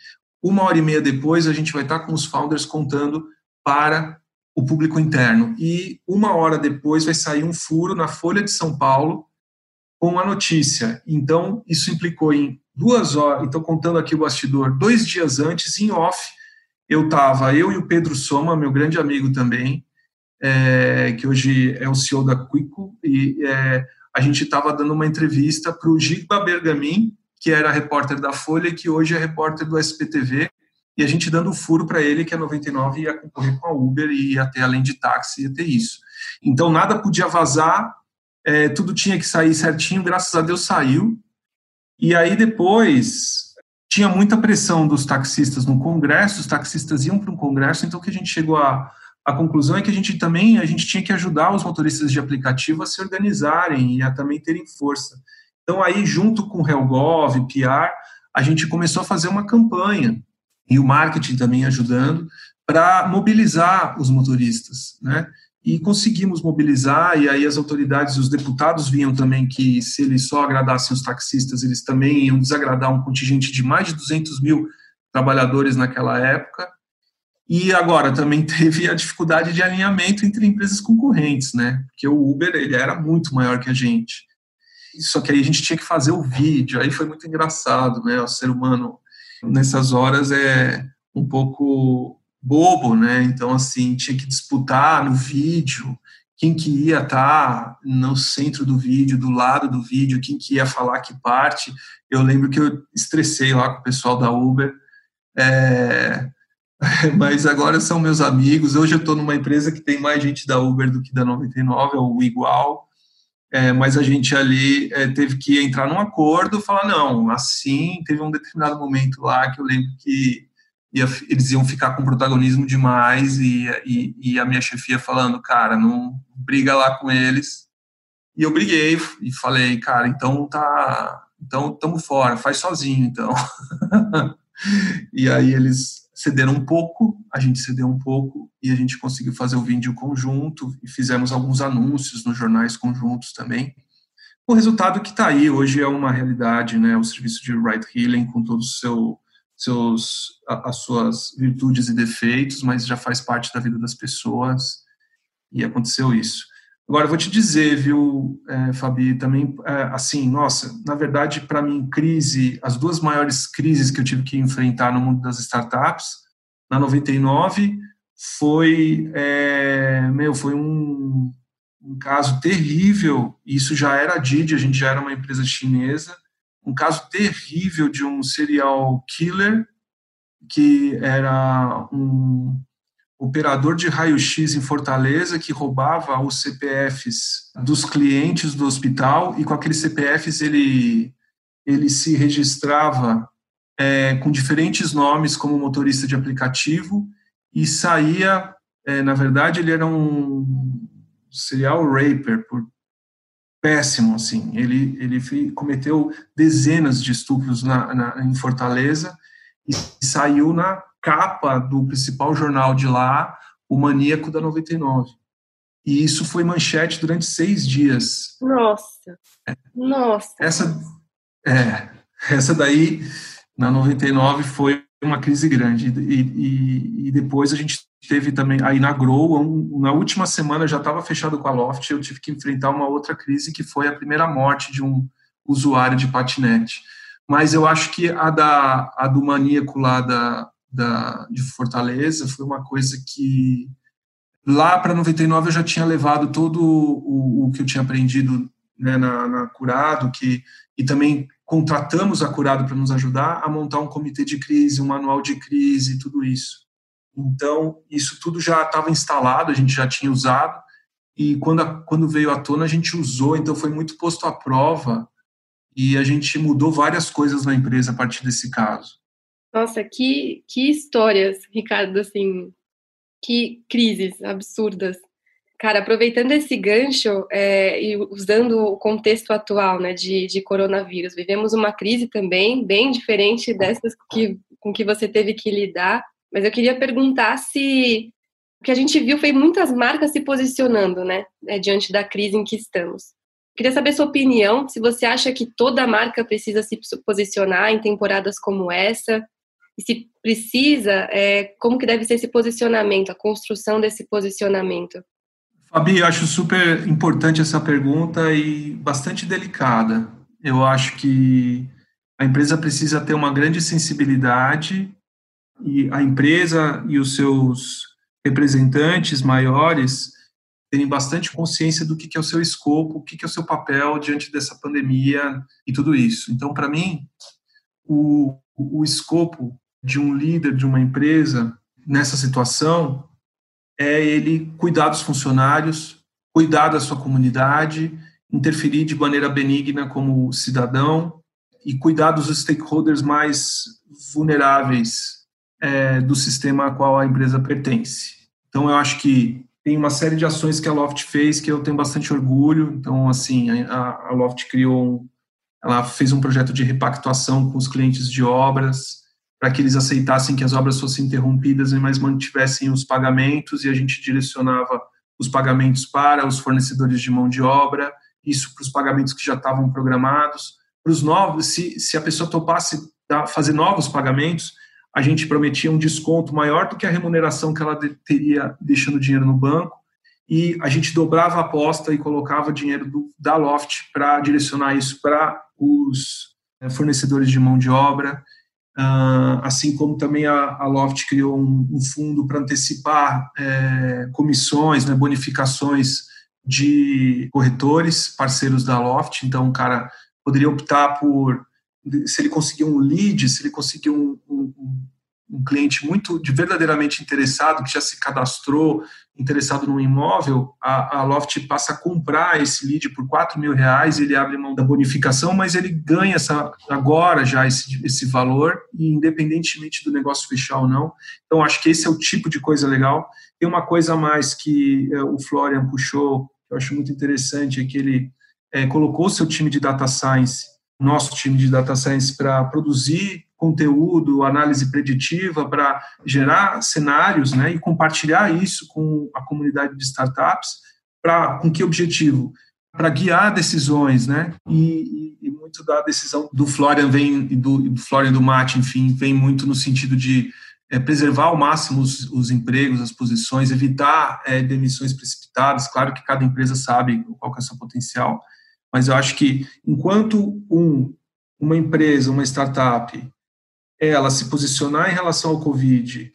Uma hora e meia depois a gente vai estar com os founders contando para o público interno e uma hora depois vai sair um furo na Folha de São Paulo com a notícia. Então isso implicou em duas horas, então contando aqui o bastidor, dois dias antes, em off, eu estava, eu e o Pedro Soma, meu grande amigo também, é, que hoje é o CEO da Quico, e é, a gente estava dando uma entrevista para o Giba Bergamin, que era repórter da Folha e que hoje é repórter do SPTV, e a gente dando furo para ele que a 99 ia concorrer com a Uber e ia ter, além de táxi, ia ter isso. Então, nada podia vazar, é, tudo tinha que sair certinho, graças a Deus saiu, e aí depois tinha muita pressão dos taxistas no Congresso, os taxistas iam para um Congresso, então o que a gente chegou a, a conclusão é que a gente também a gente tinha que ajudar os motoristas de aplicativo a se organizarem e a também terem força. Então aí junto com o Helgov, PR, a gente começou a fazer uma campanha e o marketing também ajudando para mobilizar os motoristas, né? E conseguimos mobilizar, e aí as autoridades, os deputados viam também que se eles só agradassem os taxistas, eles também iam desagradar um contingente de mais de 200 mil trabalhadores naquela época. E agora também teve a dificuldade de alinhamento entre empresas concorrentes, né? Porque o Uber ele era muito maior que a gente. Só que aí a gente tinha que fazer o vídeo, aí foi muito engraçado, né? O ser humano nessas horas é um pouco bobo, né? Então, assim, tinha que disputar no vídeo quem que ia estar no centro do vídeo, do lado do vídeo, quem que ia falar que parte. Eu lembro que eu estressei lá com o pessoal da Uber, é... mas agora são meus amigos. Hoje eu estou numa empresa que tem mais gente da Uber do que da 99, é o Igual, é, mas a gente ali é, teve que entrar num acordo, falar, não, assim, teve um determinado momento lá que eu lembro que ia, eles iam ficar com protagonismo demais e, e, e, a minha chefia falando, cara, não briga lá com eles. E eu briguei e falei, cara, então tá, então estamos fora, faz sozinho, então. e aí eles cederam um pouco, a gente cedeu um pouco e a gente conseguiu fazer o vídeo conjunto e fizemos alguns anúncios nos jornais conjuntos também. O resultado que está aí hoje é uma realidade, né? O serviço de ride hailing com todo o seu seus, as suas virtudes e defeitos, mas já faz parte da vida das pessoas. E aconteceu isso. Agora, vou te dizer, viu, é, Fabi, também, é, assim, nossa, na verdade, para mim, crise, as duas maiores crises que eu tive que enfrentar no mundo das startups, na 99, foi, é, meu, foi um, um caso terrível, isso já era a Didi, a gente já era uma empresa chinesa, um caso terrível de um serial killer que era um operador de raio-x em Fortaleza que roubava os CPFs dos clientes do hospital e com aqueles CPFs ele ele se registrava é, com diferentes nomes como motorista de aplicativo e saía, é, na verdade, ele era um serial raper, por péssimo, assim. Ele, ele cometeu dezenas de estupros na, na, em Fortaleza e saiu na capa do principal jornal de lá, o Maníaco da 99. E isso foi manchete durante seis dias. Nossa! É. Nossa! Essa, é, essa daí, na 99, foi uma crise grande. E, e, e depois a gente teve também aí na Grow, um, na última semana já estava fechado com a Loft, eu tive que enfrentar uma outra crise que foi a primeira morte de um usuário de patinete. Mas eu acho que a, da, a do maníaco lá da, da, de Fortaleza foi uma coisa que lá para 99 eu já tinha levado todo o, o que eu tinha aprendido né, na, na Curado, que, e também contratamos a Curado para nos ajudar a montar um comitê de crise, um manual de crise, tudo isso. Então, isso tudo já estava instalado, a gente já tinha usado, e quando, a, quando veio à tona, a gente usou, então foi muito posto à prova, e a gente mudou várias coisas na empresa a partir desse caso. Nossa, que, que histórias, Ricardo, assim, que crises absurdas. Cara, aproveitando esse gancho é, e usando o contexto atual né, de, de coronavírus, vivemos uma crise também bem diferente dessas que, com que você teve que lidar. Mas eu queria perguntar se o que a gente viu foi muitas marcas se posicionando, né, né, diante da crise em que estamos. Queria saber sua opinião, se você acha que toda marca precisa se posicionar em temporadas como essa, e se precisa, é, como que deve ser esse posicionamento, a construção desse posicionamento. Fabi, acho super importante essa pergunta e bastante delicada. Eu acho que a empresa precisa ter uma grande sensibilidade e a empresa e os seus representantes maiores terem bastante consciência do que é o seu escopo, o que é o seu papel diante dessa pandemia e tudo isso. Então, para mim, o, o escopo de um líder de uma empresa nessa situação é ele cuidar dos funcionários, cuidar da sua comunidade, interferir de maneira benigna como cidadão, e cuidar dos stakeholders mais vulneráveis é, do sistema a qual a empresa pertence. Então, eu acho que tem uma série de ações que a Loft fez que eu tenho bastante orgulho. Então, assim, a, a Loft criou, ela fez um projeto de repactuação com os clientes de obras para que eles aceitassem que as obras fossem interrompidas, mas mantivessem os pagamentos e a gente direcionava os pagamentos para os fornecedores de mão de obra, isso para os pagamentos que já estavam programados. Para os novos, se, se a pessoa topasse fazer novos pagamentos, a gente prometia um desconto maior do que a remuneração que ela teria deixando dinheiro no banco, e a gente dobrava a aposta e colocava dinheiro do, da Loft para direcionar isso para os eh, fornecedores de mão de obra, uh, assim como também a, a Loft criou um, um fundo para antecipar é, comissões, né, bonificações de corretores, parceiros da Loft, então o cara poderia optar por se ele conseguir um lead, se ele conseguir um, um, um, cliente muito de verdadeiramente interessado, que já se cadastrou, interessado no imóvel, a, a Loft passa a comprar esse lead por 4 mil reais, ele abre mão da bonificação, mas ele ganha essa, agora já esse, esse valor, independentemente do negócio fechar ou não. Então, acho que esse é o tipo de coisa legal. Tem uma coisa a mais que é, o Florian puxou, que eu acho muito interessante, é que ele é, colocou seu time de data science nosso time de data science para produzir conteúdo, análise preditiva, para gerar cenários né, e compartilhar isso com a comunidade de startups. Pra, com que objetivo? Para guiar decisões, né? E, e, e, muito da decisão do Florian vem do, do Florian do Mate, enfim, vem muito no sentido de é, preservar ao máximo os, os, empregos, as posições, evitar é, demissões precipitadas. Claro que cada empresa sabe qual é o seu potencial, mas eu acho que enquanto um, uma empresa, uma startup, ela se posicionar em relação ao Covid,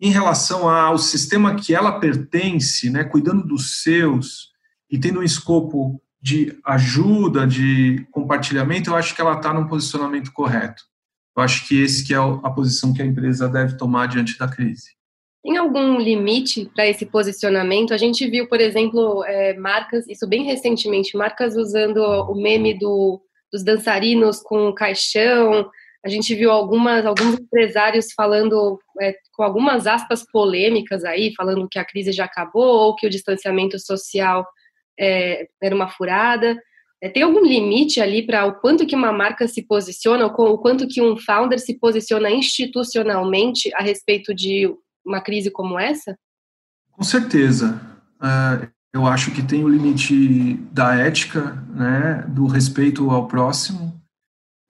em relação ao sistema que ela pertence, né, cuidando dos seus e tendo um escopo de ajuda, de compartilhamento, eu acho que ela está num posicionamento correto. Eu acho que esse que é a posição que a empresa deve tomar diante da crise. Tem algum limite para esse posicionamento? A gente viu, por exemplo, é, marcas, isso bem recentemente, marcas usando o meme do, dos dançarinos com caixão. A gente viu algumas, alguns empresários falando é, com algumas aspas polêmicas aí, falando que a crise já acabou ou que o distanciamento social é, era uma furada. É, tem algum limite ali para o quanto que uma marca se posiciona, ou o quanto que um founder se posiciona institucionalmente a respeito de uma crise como essa? Com certeza. Uh, eu acho que tem o limite da ética, né, do respeito ao próximo,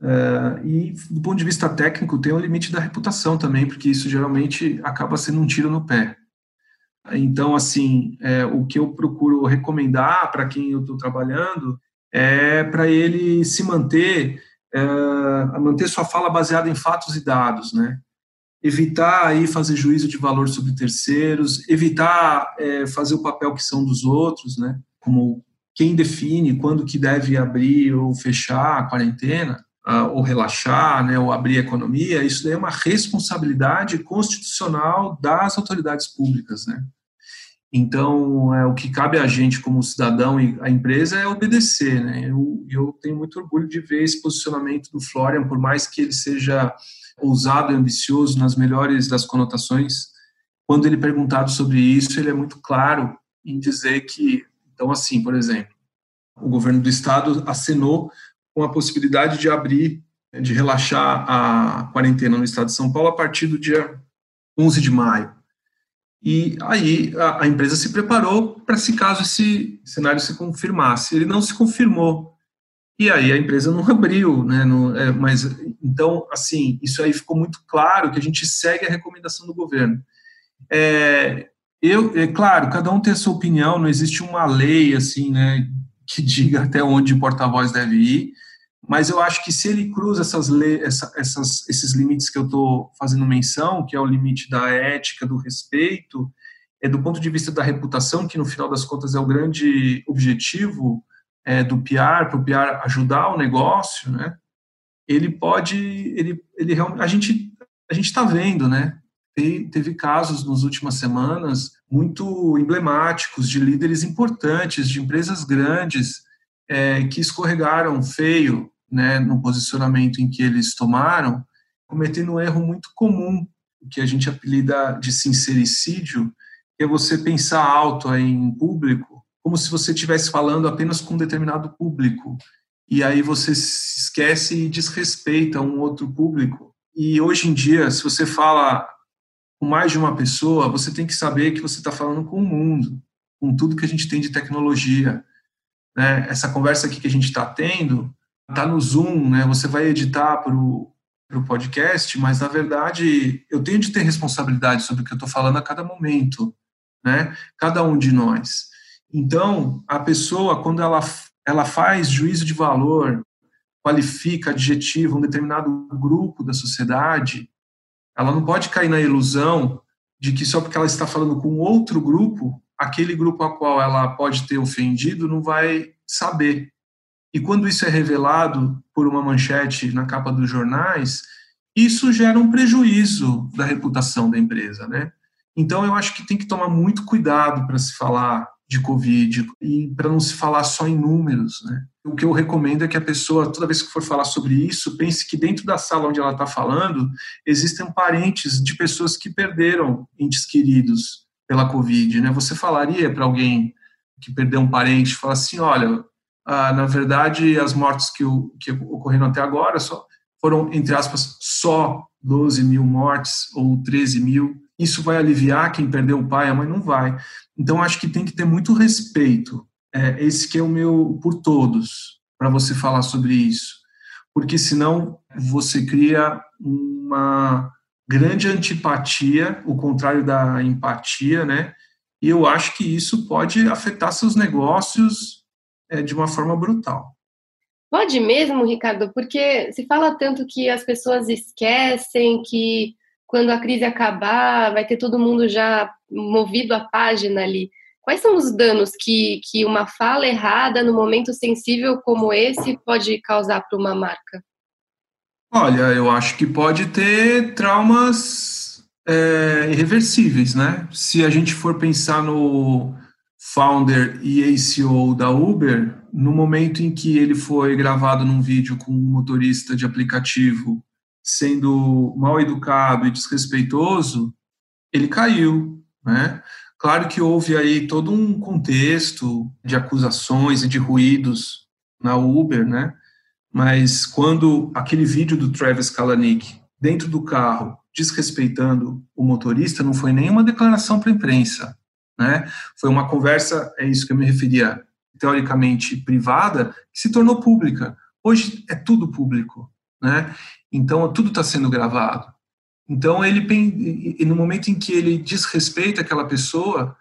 uh, e do ponto de vista técnico tem o limite da reputação também, porque isso geralmente acaba sendo um tiro no pé. Então, assim, é, o que eu procuro recomendar para quem eu estou trabalhando é para ele se manter, é, manter sua fala baseada em fatos e dados, né? Evitar aí fazer juízo de valor sobre terceiros, evitar é, fazer o papel que são dos outros, né? Como quem define quando que deve abrir ou fechar a quarentena, uh, ou relaxar, né, ou abrir a economia, isso daí é uma responsabilidade constitucional das autoridades públicas, né? Então, é, o que cabe a gente como cidadão e a empresa é obedecer, né? Eu, eu tenho muito orgulho de ver esse posicionamento do Florian, por mais que ele seja ousado e ambicioso nas melhores das conotações. Quando ele é perguntado sobre isso, ele é muito claro em dizer que, então, assim, por exemplo, o governo do estado acenou com a possibilidade de abrir, de relaxar a quarentena no estado de São Paulo a partir do dia 11 de maio. E aí a, a empresa se preparou para se caso esse cenário se confirmasse. Ele não se confirmou. E aí a empresa não abriu, né? É, mas então, assim, isso aí ficou muito claro que a gente segue a recomendação do governo. É, eu, é claro, cada um tem a sua opinião, não existe uma lei assim, né, que diga até onde o porta-voz deve ir. Mas eu acho que se ele cruza essas, leis, essa, essas esses limites que eu estou fazendo menção, que é o limite da ética, do respeito, é do ponto de vista da reputação, que no final das contas é o grande objetivo é, do PR, para o PR ajudar o negócio, né? Ele pode, ele, ele a gente a gente está vendo, né? Teve, teve casos nas últimas semanas muito emblemáticos de líderes importantes, de empresas grandes é, que escorregaram feio né, no posicionamento em que eles tomaram, cometendo um erro muito comum, que a gente apelida de sincericídio, que é você pensar alto em público, como se você estivesse falando apenas com um determinado público. E aí você se esquece e desrespeita um outro público. E hoje em dia, se você fala com mais de uma pessoa, você tem que saber que você está falando com o mundo, com tudo que a gente tem de tecnologia. Né? Essa conversa aqui que a gente está tendo está no Zoom, né? você vai editar para o podcast, mas na verdade eu tenho de ter responsabilidade sobre o que eu estou falando a cada momento, né? cada um de nós. Então, a pessoa, quando ela, ela faz juízo de valor, qualifica, adjetiva um determinado grupo da sociedade, ela não pode cair na ilusão de que só porque ela está falando com outro grupo, aquele grupo a qual ela pode ter ofendido não vai saber. E quando isso é revelado por uma manchete na capa dos jornais, isso gera um prejuízo da reputação da empresa, né? Então eu acho que tem que tomar muito cuidado para se falar de Covid e para não se falar só em números. Né? O que eu recomendo é que a pessoa, toda vez que for falar sobre isso, pense que dentro da sala onde ela está falando, existem parentes de pessoas que perderam entes queridos pela Covid. Né? Você falaria para alguém que perdeu um parente, falar assim, olha, ah, na verdade, as mortes que, o, que ocorreram até agora só, foram, entre aspas, só 12 mil mortes ou 13 mil. Isso vai aliviar quem perdeu o pai, a mãe não vai. Então, acho que tem que ter muito respeito. É, esse que é o meu por todos, para você falar sobre isso. Porque senão você cria uma grande antipatia, o contrário da empatia, né? E eu acho que isso pode afetar seus negócios é, de uma forma brutal. Pode mesmo, Ricardo, porque se fala tanto que as pessoas esquecem que quando a crise acabar, vai ter todo mundo já movido a página ali. Quais são os danos que, que uma fala errada no momento sensível como esse pode causar para uma marca? Olha, eu acho que pode ter traumas é, irreversíveis, né? Se a gente for pensar no founder e ACO da Uber, no momento em que ele foi gravado num vídeo com um motorista de aplicativo sendo mal educado e desrespeitoso, ele caiu, né? Claro que houve aí todo um contexto de acusações e de ruídos na Uber, né? Mas quando aquele vídeo do Travis Kalanick dentro do carro desrespeitando o motorista não foi nenhuma declaração para a imprensa, né? Foi uma conversa, é isso que eu me referia, teoricamente privada, que se tornou pública. Hoje é tudo público, né? Então, tudo está sendo gravado. Então, ele no momento em que ele desrespeita aquela pessoa,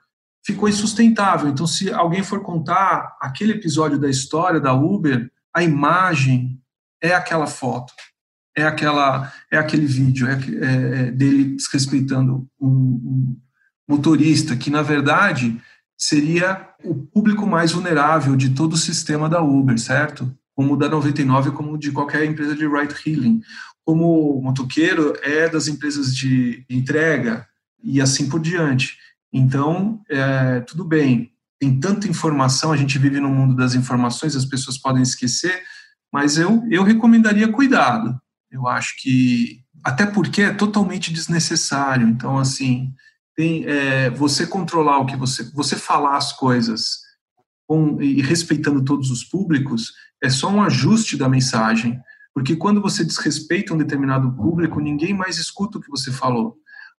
ficou insustentável. Então, se alguém for contar aquele episódio da história da Uber, a imagem é aquela foto, é aquela, é aquele vídeo, é, é, é dele desrespeitando um, um motorista que, na verdade, seria o público mais vulnerável de todo o sistema da Uber, certo? Como da 99, como de qualquer empresa de ride hailing. Como motoqueiro é das empresas de entrega e assim por diante. Então, é, tudo bem, tem tanta informação, a gente vive no mundo das informações, as pessoas podem esquecer, mas eu, eu recomendaria cuidado. Eu acho que, até porque é totalmente desnecessário. Então, assim, tem, é, você controlar o que você, você falar as coisas com, e respeitando todos os públicos, é só um ajuste da mensagem, porque quando você desrespeita um determinado público, ninguém mais escuta o que você falou.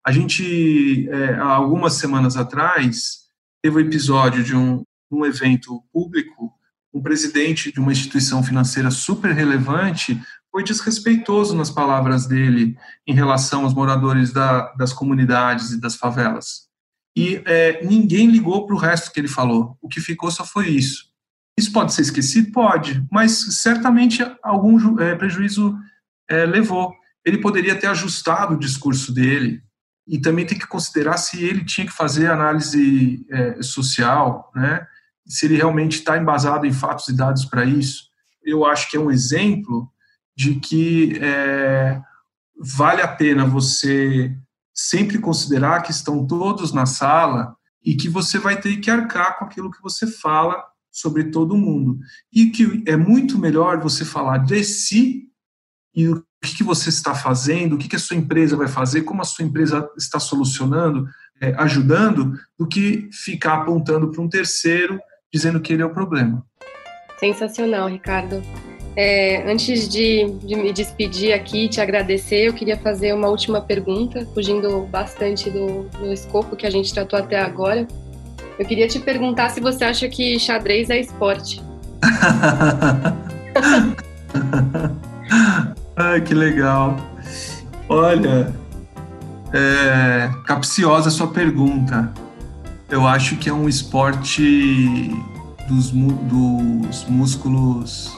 A gente, é, há algumas semanas atrás, teve o um episódio de um, um evento público, um presidente de uma instituição financeira super relevante foi desrespeitoso nas palavras dele em relação aos moradores da, das comunidades e das favelas. E é, ninguém ligou para o resto que ele falou. O que ficou só foi isso. Isso pode ser esquecido? Pode, mas certamente algum é, prejuízo é, levou. Ele poderia ter ajustado o discurso dele e também tem que considerar se ele tinha que fazer análise é, social, né? se ele realmente está embasado em fatos e dados para isso. Eu acho que é um exemplo de que vale a pena você sempre considerar que estão todos na sala e que você vai ter que arcar com aquilo que você fala sobre todo mundo. E que é muito melhor você falar de si e o que, você está fazendo, o que, a sua empresa vai fazer, como a sua empresa está solucionando, é, ajudando, do que ficar apontando para um terceiro dizendo que ele é o problema. Sensacional, Ricardo. É, antes de, de, me despedir aqui, te agradecer, eu queria fazer uma última pergunta, fugindo bastante do, do escopo que a gente tratou até agora. Eu queria te perguntar se você acha que xadrez é esporte. Ai, que legal. Olha, é, capciosa sua pergunta. Eu acho que é um esporte dos, dos músculos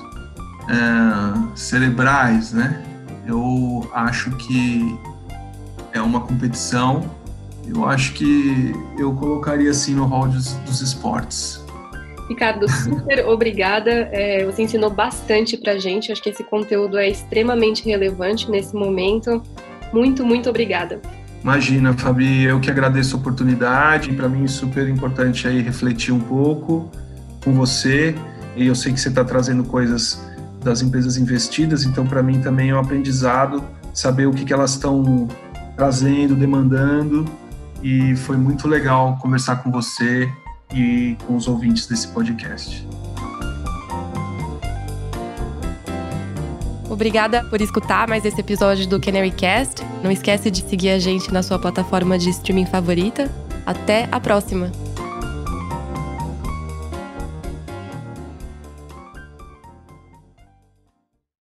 é, cerebrais, né? Eu acho que é uma competição. Eu acho que eu colocaria assim no hall dos, dos esportes. Ricardo, super obrigada. É, você ensinou bastante para gente. Acho que esse conteúdo é extremamente relevante nesse momento. Muito, muito obrigada. Imagina, Fabi, eu que agradeço a oportunidade. Para mim é super importante aí refletir um pouco com você. E eu sei que você está trazendo coisas das empresas investidas, então para mim também é um aprendizado saber o que, que elas estão trazendo, demandando. E foi muito legal conversar com você e com os ouvintes desse podcast. Obrigada por escutar mais esse episódio do Canary Cast. Não esquece de seguir a gente na sua plataforma de streaming favorita. Até a próxima!